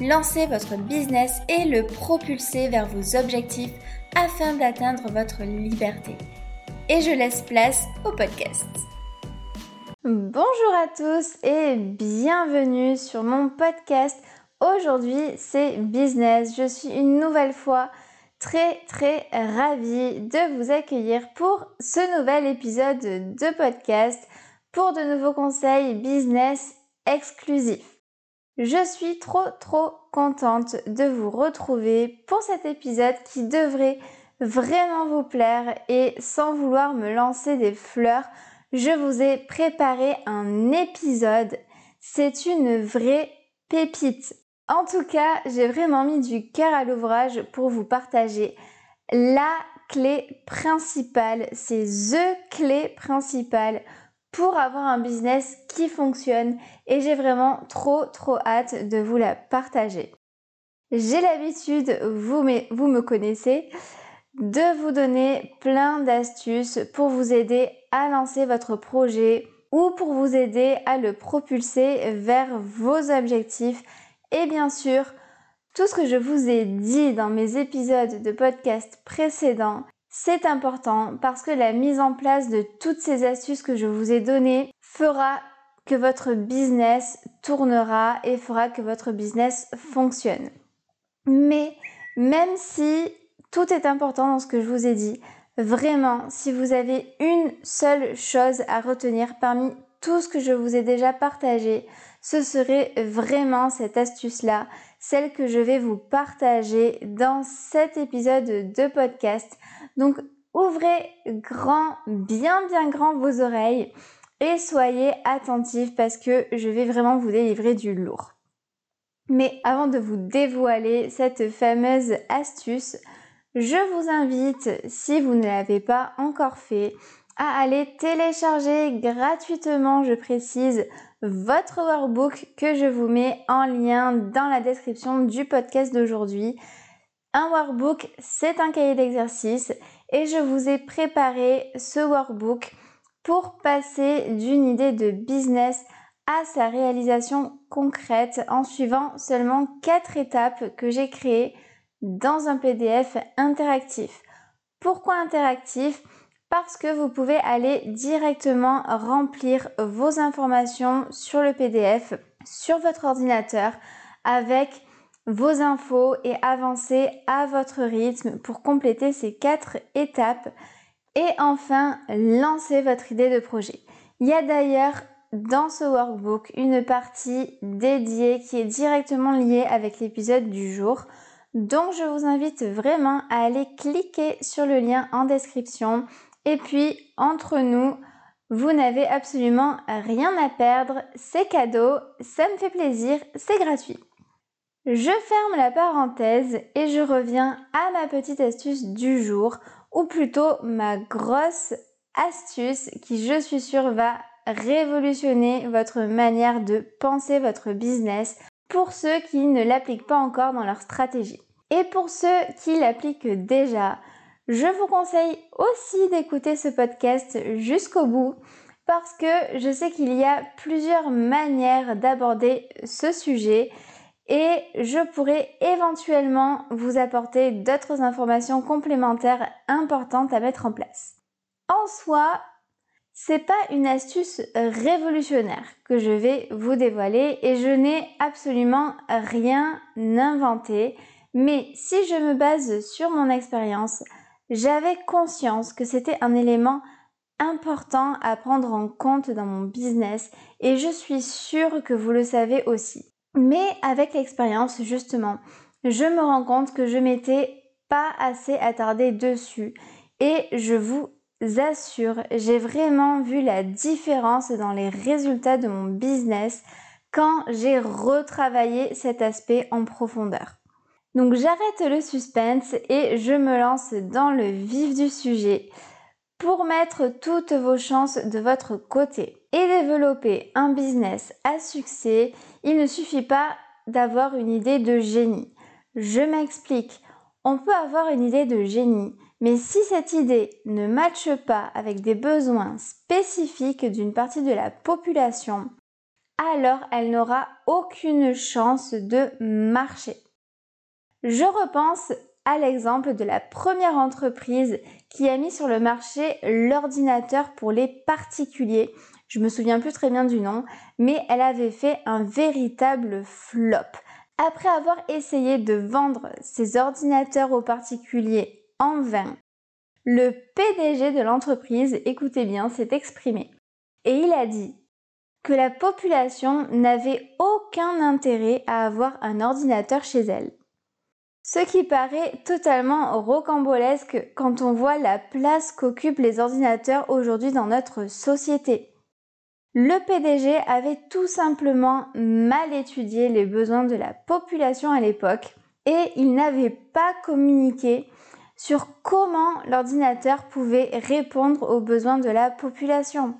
lancer votre business et le propulser vers vos objectifs afin d'atteindre votre liberté. Et je laisse place au podcast. Bonjour à tous et bienvenue sur mon podcast. Aujourd'hui, c'est business. Je suis une nouvelle fois très très ravie de vous accueillir pour ce nouvel épisode de podcast pour de nouveaux conseils business exclusif. Je suis trop trop contente de vous retrouver pour cet épisode qui devrait vraiment vous plaire et sans vouloir me lancer des fleurs, je vous ai préparé un épisode. C'est une vraie pépite. En tout cas, j'ai vraiment mis du cœur à l'ouvrage pour vous partager la clé principale, c'est THE clé principale pour avoir un business qui fonctionne et j'ai vraiment trop trop hâte de vous la partager. J'ai l'habitude, vous, me connaissez, de vous donner plein d'astuces pour vous aider à lancer votre projet ou pour vous aider à le propulser vers vos objectifs. Et bien sûr, tout ce que je vous ai dit dans mes épisodes de podcast précédents, c'est important parce que la mise en place de toutes ces astuces que je vous ai données fera que votre business tournera et fera que votre business fonctionne. Mais même si tout est important dans ce que je vous ai dit, vraiment, si vous avez une seule chose à retenir parmi tout ce que je vous ai déjà partagé, ce serait vraiment cette astuce-là, celle que je vais vous partager dans cet épisode de podcast. Donc ouvrez grand, bien bien grand vos oreilles et soyez attentifs parce que je vais vraiment vous délivrer du lourd. Mais avant de vous dévoiler cette fameuse astuce, je vous invite, si vous ne l'avez pas encore fait, à aller télécharger gratuitement, je précise, votre workbook que je vous mets en lien dans la description du podcast d'aujourd'hui. Un workbook, c'est un cahier d'exercice et je vous ai préparé ce workbook pour passer d'une idée de business à sa réalisation concrète en suivant seulement quatre étapes que j'ai créées dans un PDF interactif. Pourquoi interactif? Parce que vous pouvez aller directement remplir vos informations sur le PDF sur votre ordinateur avec vos infos et avancer à votre rythme pour compléter ces quatre étapes et enfin lancer votre idée de projet. Il y a d'ailleurs dans ce workbook une partie dédiée qui est directement liée avec l'épisode du jour. Donc je vous invite vraiment à aller cliquer sur le lien en description. Et puis entre nous, vous n'avez absolument rien à perdre, c'est cadeau, ça me fait plaisir, c'est gratuit. Je ferme la parenthèse et je reviens à ma petite astuce du jour, ou plutôt ma grosse astuce qui je suis sûre va révolutionner votre manière de penser votre business pour ceux qui ne l'appliquent pas encore dans leur stratégie. Et pour ceux qui l'appliquent déjà, je vous conseille aussi d'écouter ce podcast jusqu'au bout parce que je sais qu'il y a plusieurs manières d'aborder ce sujet et je pourrais éventuellement vous apporter d'autres informations complémentaires importantes à mettre en place. En soi, c'est pas une astuce révolutionnaire que je vais vous dévoiler et je n'ai absolument rien inventé, mais si je me base sur mon expérience, j'avais conscience que c'était un élément important à prendre en compte dans mon business et je suis sûre que vous le savez aussi. Mais avec l'expérience, justement, je me rends compte que je m'étais pas assez attardée dessus. Et je vous assure, j'ai vraiment vu la différence dans les résultats de mon business quand j'ai retravaillé cet aspect en profondeur. Donc j'arrête le suspense et je me lance dans le vif du sujet pour mettre toutes vos chances de votre côté et développer un business à succès, il ne suffit pas d'avoir une idée de génie. Je m'explique. On peut avoir une idée de génie, mais si cette idée ne matche pas avec des besoins spécifiques d'une partie de la population, alors elle n'aura aucune chance de marcher. Je repense à l'exemple de la première entreprise qui a mis sur le marché l'ordinateur pour les particuliers. Je me souviens plus très bien du nom, mais elle avait fait un véritable flop. Après avoir essayé de vendre ses ordinateurs aux particuliers en vain, le PDG de l'entreprise, écoutez bien, s'est exprimé. Et il a dit que la population n'avait aucun intérêt à avoir un ordinateur chez elle. Ce qui paraît totalement rocambolesque quand on voit la place qu'occupent les ordinateurs aujourd'hui dans notre société. Le PDG avait tout simplement mal étudié les besoins de la population à l'époque et il n'avait pas communiqué sur comment l'ordinateur pouvait répondre aux besoins de la population.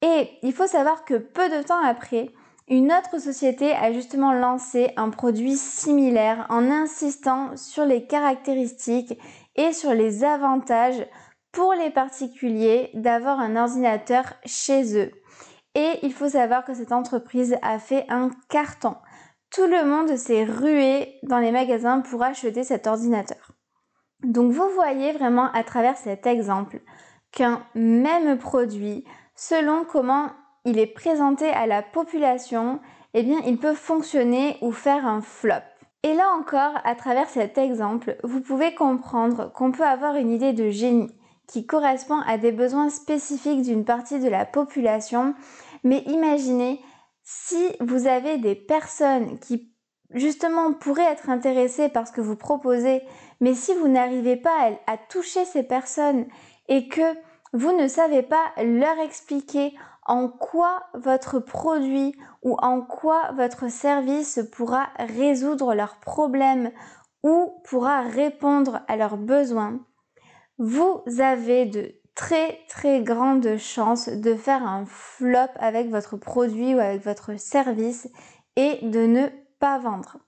Et il faut savoir que peu de temps après, une autre société a justement lancé un produit similaire en insistant sur les caractéristiques et sur les avantages pour les particuliers d'avoir un ordinateur chez eux. Et il faut savoir que cette entreprise a fait un carton. Tout le monde s'est rué dans les magasins pour acheter cet ordinateur. Donc vous voyez vraiment à travers cet exemple qu'un même produit, selon comment il est présenté à la population, eh bien il peut fonctionner ou faire un flop. Et là encore, à travers cet exemple, vous pouvez comprendre qu'on peut avoir une idée de génie qui correspond à des besoins spécifiques d'une partie de la population. Mais imaginez si vous avez des personnes qui justement pourraient être intéressées par ce que vous proposez, mais si vous n'arrivez pas à, toucher ces personnes et que vous ne savez pas leur expliquer en quoi votre produit ou en quoi votre service pourra résoudre leurs problèmes ou pourra répondre à leurs besoins, vous avez de très très grandes chances de faire un flop avec votre produit ou avec votre service et de ne pas vendre.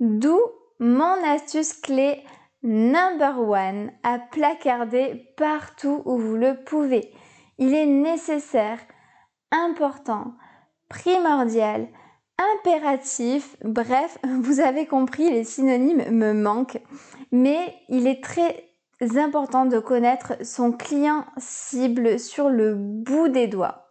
D'où mon astuce clé number one à placarder partout où vous le pouvez. Il est nécessaire, important, primordial, impératif, bref, vous avez compris, les synonymes me manquent, mais il est très important de connaître son client cible sur le bout des doigts.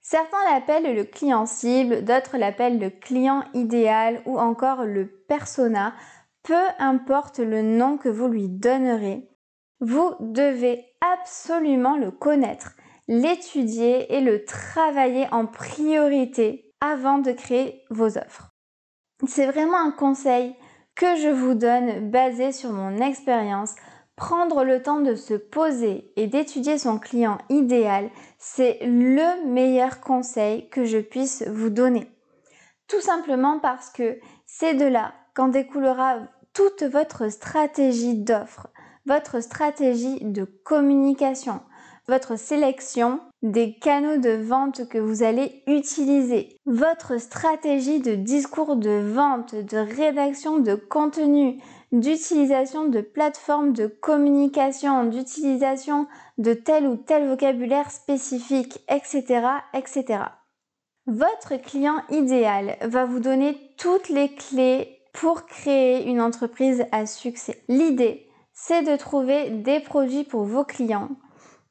Certains l'appellent le client cible, d'autres l'appellent le client idéal ou encore le persona. Peu importe le nom que vous lui donnerez, vous devez absolument le connaître, l'étudier et le travailler en priorité avant de créer vos offres. C'est vraiment un conseil que je vous donne basé sur mon expérience Prendre le temps de se poser et d'étudier son client idéal, c'est le meilleur conseil que je puisse vous donner. Tout simplement parce que c'est de là qu'en découlera toute votre stratégie d'offre, votre stratégie de communication, votre sélection des canaux de vente que vous allez utiliser, votre stratégie de discours de vente, de rédaction de contenu, d'utilisation de plateformes de communication, d'utilisation de tel ou tel vocabulaire spécifique, etc., etc. Votre client idéal va vous donner toutes les clés pour créer une entreprise à succès. L'idée, c'est de trouver des produits pour vos clients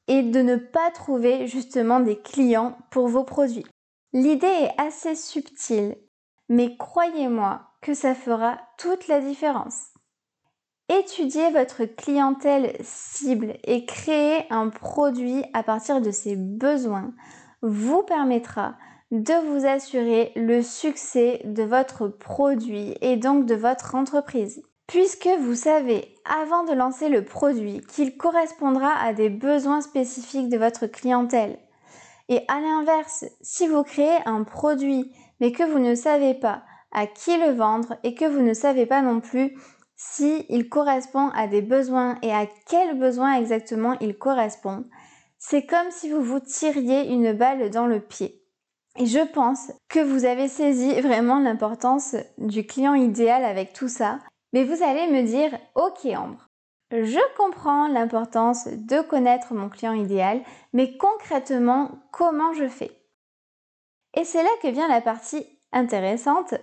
et de ne pas trouver justement des clients pour vos produits. L'idée est assez subtile, mais croyez-moi que ça fera toute la différence. Étudier votre clientèle cible et créer un produit à partir de ses besoins vous permettra de vous assurer le succès de votre produit et donc de votre entreprise. Puisque vous savez avant de lancer le produit qu'il correspondra à des besoins spécifiques de votre clientèle. Et à l'inverse, si vous créez un produit mais que vous ne savez pas à qui le vendre et que vous ne savez pas non plus s'il correspond à des besoins et à quels besoins exactement il correspond, c'est comme si vous vous tiriez une balle dans le pied. Et je pense que vous avez saisi vraiment l'importance du client idéal avec tout ça. Mais vous allez me dire, ok Ambre, je comprends l'importance de connaître mon client idéal, mais concrètement, comment je fais? Et c'est là que vient la partie intéressante.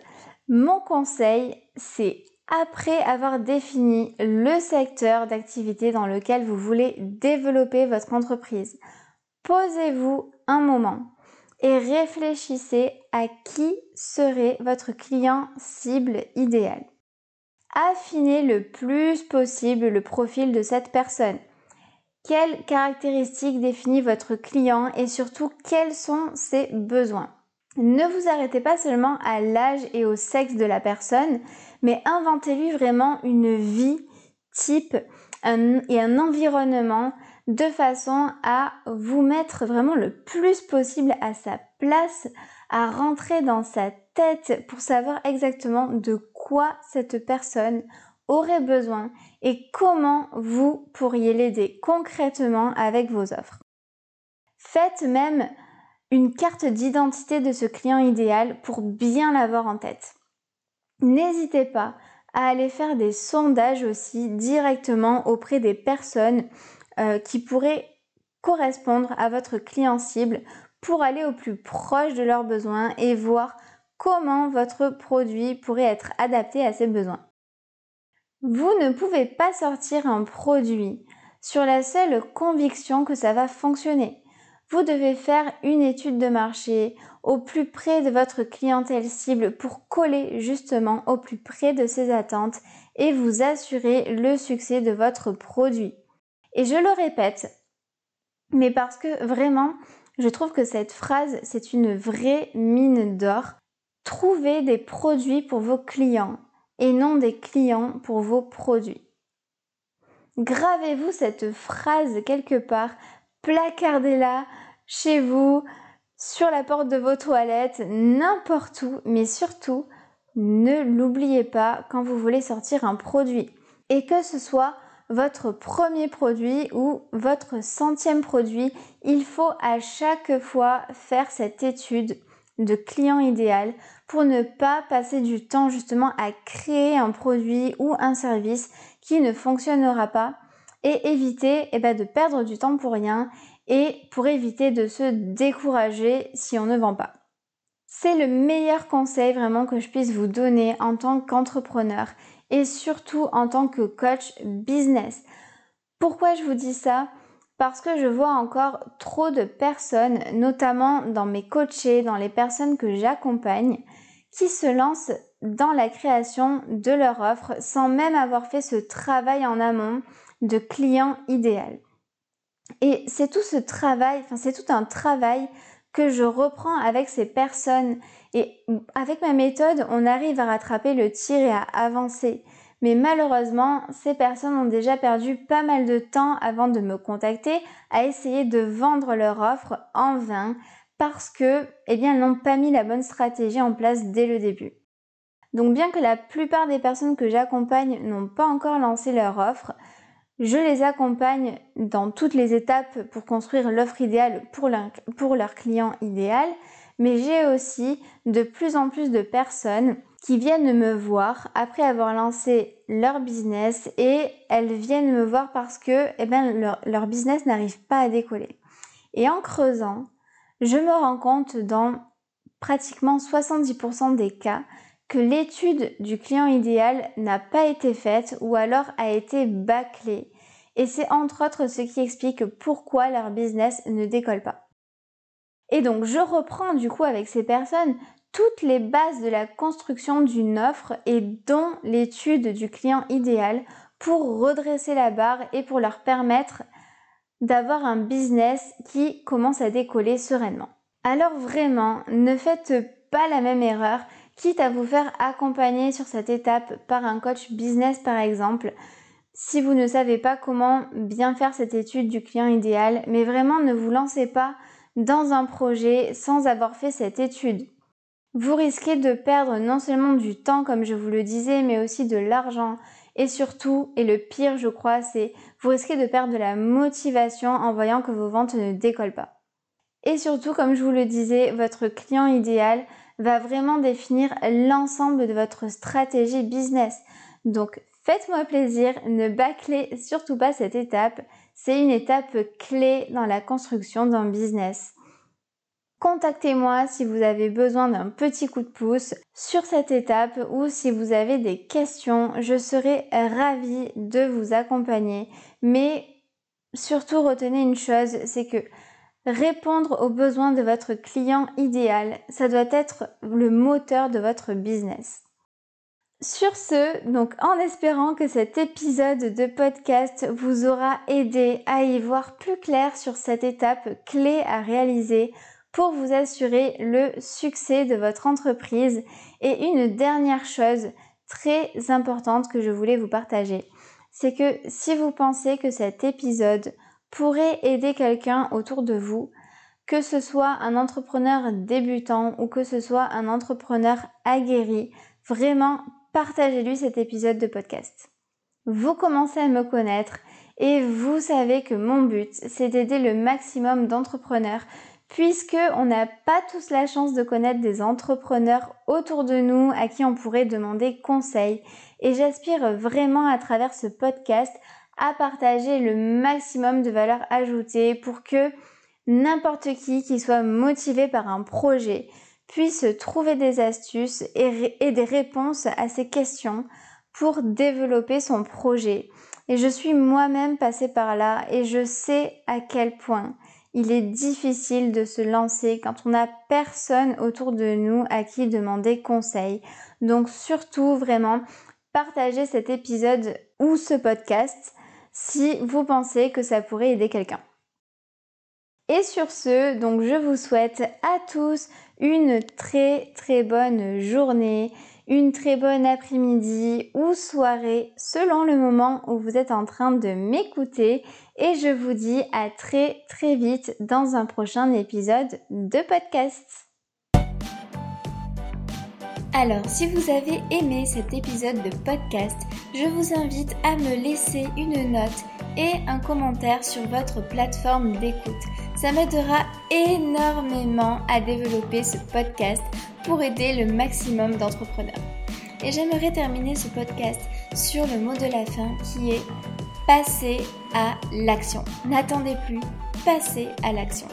Mon conseil, c'est après avoir défini le secteur d'activité dans lequel vous voulez développer votre entreprise, posez-vous un moment et réfléchissez à qui serait votre client cible idéal. Affinez le plus possible le profil de cette personne. Quelles caractéristiques définissent votre client et surtout quels sont ses besoins? Ne vous arrêtez pas seulement à l'âge et au sexe de la personne, mais inventez-lui vraiment une vie type et un environnement de façon à vous mettre vraiment le plus possible à sa place, à rentrer dans sa tête pour savoir exactement de quoi cette personne aurait besoin et comment vous pourriez l'aider concrètement avec vos offres. Faites même une carte d'identité de ce client idéal pour bien l'avoir en tête. N'hésitez pas à aller faire des sondages aussi directement auprès des personnes euh, qui pourraient correspondre à votre client cible pour aller au plus proche de leurs besoins et voir comment votre produit pourrait être adapté à ces besoins. Vous ne pouvez pas sortir un produit sur la seule conviction que ça va fonctionner. Vous devez faire une étude de marché au plus près de votre clientèle cible pour coller justement au plus près de ses attentes et vous assurer le succès de votre produit. Et je le répète, mais parce que vraiment, je trouve que cette phrase, c'est une vraie mine d'or. Trouvez des produits pour vos clients et non des clients pour vos produits. Gravez-vous cette phrase quelque part placardez-la chez vous, sur la porte de vos toilettes, n'importe où, mais surtout, ne l'oubliez pas quand vous voulez sortir un produit. Et que ce soit votre premier produit ou votre centième produit, il faut à chaque fois faire cette étude de client idéal pour ne pas passer du temps justement à créer un produit ou un service qui ne fonctionnera pas et éviter eh ben, de perdre du temps pour rien et pour éviter de se décourager si on ne vend pas. C'est le meilleur conseil vraiment que je puisse vous donner en tant qu'entrepreneur et surtout en tant que coach business. Pourquoi je vous dis ça? Parce que je vois encore trop de personnes, notamment dans mes coachés, dans les personnes que j'accompagne, qui se lancent dans la création de leur offre sans même avoir fait ce travail en amont de client idéal. Et c'est tout ce travail, enfin c'est tout un travail que je reprends avec ces personnes. Et avec ma méthode, on arrive à rattraper le tir et à avancer. Mais malheureusement, ces personnes ont déjà perdu pas mal de temps avant de me contacter à essayer de vendre leur offre en vain parce que, eh bien, elles n'ont pas mis la bonne stratégie en place dès le début. Donc, bien que la plupart des personnes que j'accompagne n'ont pas encore lancé leur offre, je les accompagne dans toutes les étapes pour construire l'offre idéale pour leur, client idéal, mais j'ai aussi de plus en plus de personnes qui viennent me voir après avoir lancé leur business et elles viennent me voir parce que eh ben, leur business n'arrive pas à décoller. Et en creusant, je me rends compte dans pratiquement 70% des cas que l'étude du client idéal n'a pas été faite ou alors a été bâclée. Et c'est entre autres ce qui explique pourquoi leur business ne décolle pas. Et donc je reprends du coup avec ces personnes toutes les bases de la construction d'une offre et dont l'étude du client idéal pour redresser la barre et pour leur permettre d'avoir un business qui commence à décoller sereinement. Alors vraiment, ne faites pas la même erreur quitte à vous faire accompagner sur cette étape par un coach business par exemple, si vous ne savez pas comment bien faire cette étude du client idéal, mais vraiment ne vous lancez pas dans un projet sans avoir fait cette étude. vous risquez de perdre non seulement du temps comme je vous le disais, mais aussi de l'argent. Et surtout, et le pire je crois, c'est vous risquez de perdre de la motivation en voyant que vos ventes ne décollent pas. Et surtout, comme je vous le disais, votre client idéal va vraiment définir l'ensemble de votre stratégie business. Donc faites-moi plaisir, ne bâclez surtout pas cette étape. C'est une étape clé dans la construction d'un business. Contactez-moi si vous avez besoin d'un petit coup de pouce sur cette étape ou si vous avez des questions. Je serai ravie de vous accompagner. Mais surtout retenez une chose, c'est que répondre aux besoins de votre client idéal, ça doit être le moteur de votre business. Sur ce, donc en espérant que cet épisode de podcast vous aura aidé à y voir plus clair sur cette étape clé à réaliser pour vous assurer le succès de votre entreprise. Et une dernière chose très importante que je voulais vous partager, c'est que si vous pensez que cet épisode pourrait aider quelqu'un autour de vous, que ce soit un entrepreneur débutant ou que ce soit un entrepreneur aguerri, vraiment partagez-lui cet épisode de podcast. Vous commencez à me connaître et vous savez que mon but, c'est d'aider le maximum d'entrepreneurs puisque on n'a pas tous la chance de connaître des entrepreneurs autour de nous à qui on pourrait demander conseil et j'aspire vraiment à travers ce podcast à partager le maximum de valeur ajoutée pour que n'importe qui qui soit motivé par un projet puisse trouver des astuces et, des réponses à ces questions pour développer son projet. Et je suis moi-même passée par là et je sais à quel point il est difficile de se lancer quand on n'a personne autour de nous à qui demander conseil. Donc surtout vraiment partagez cet épisode ou ce podcast si vous pensez que ça pourrait aider quelqu'un. Et sur ce, donc je vous souhaite à tous une très très bonne journée, une très bonne après-midi ou soirée selon le moment où vous êtes en train de m'écouter et je vous dis à très très vite dans un prochain épisode de podcast. Alors, si vous avez aimé cet épisode de podcast, je vous invite à me laisser une note et un commentaire sur votre plateforme d'écoute. Ça m'aidera énormément à développer ce podcast pour aider le maximum d'entrepreneurs. Et j'aimerais terminer ce podcast sur le mot de la fin qui est passer à l'action. N'attendez plus, passez à l'action.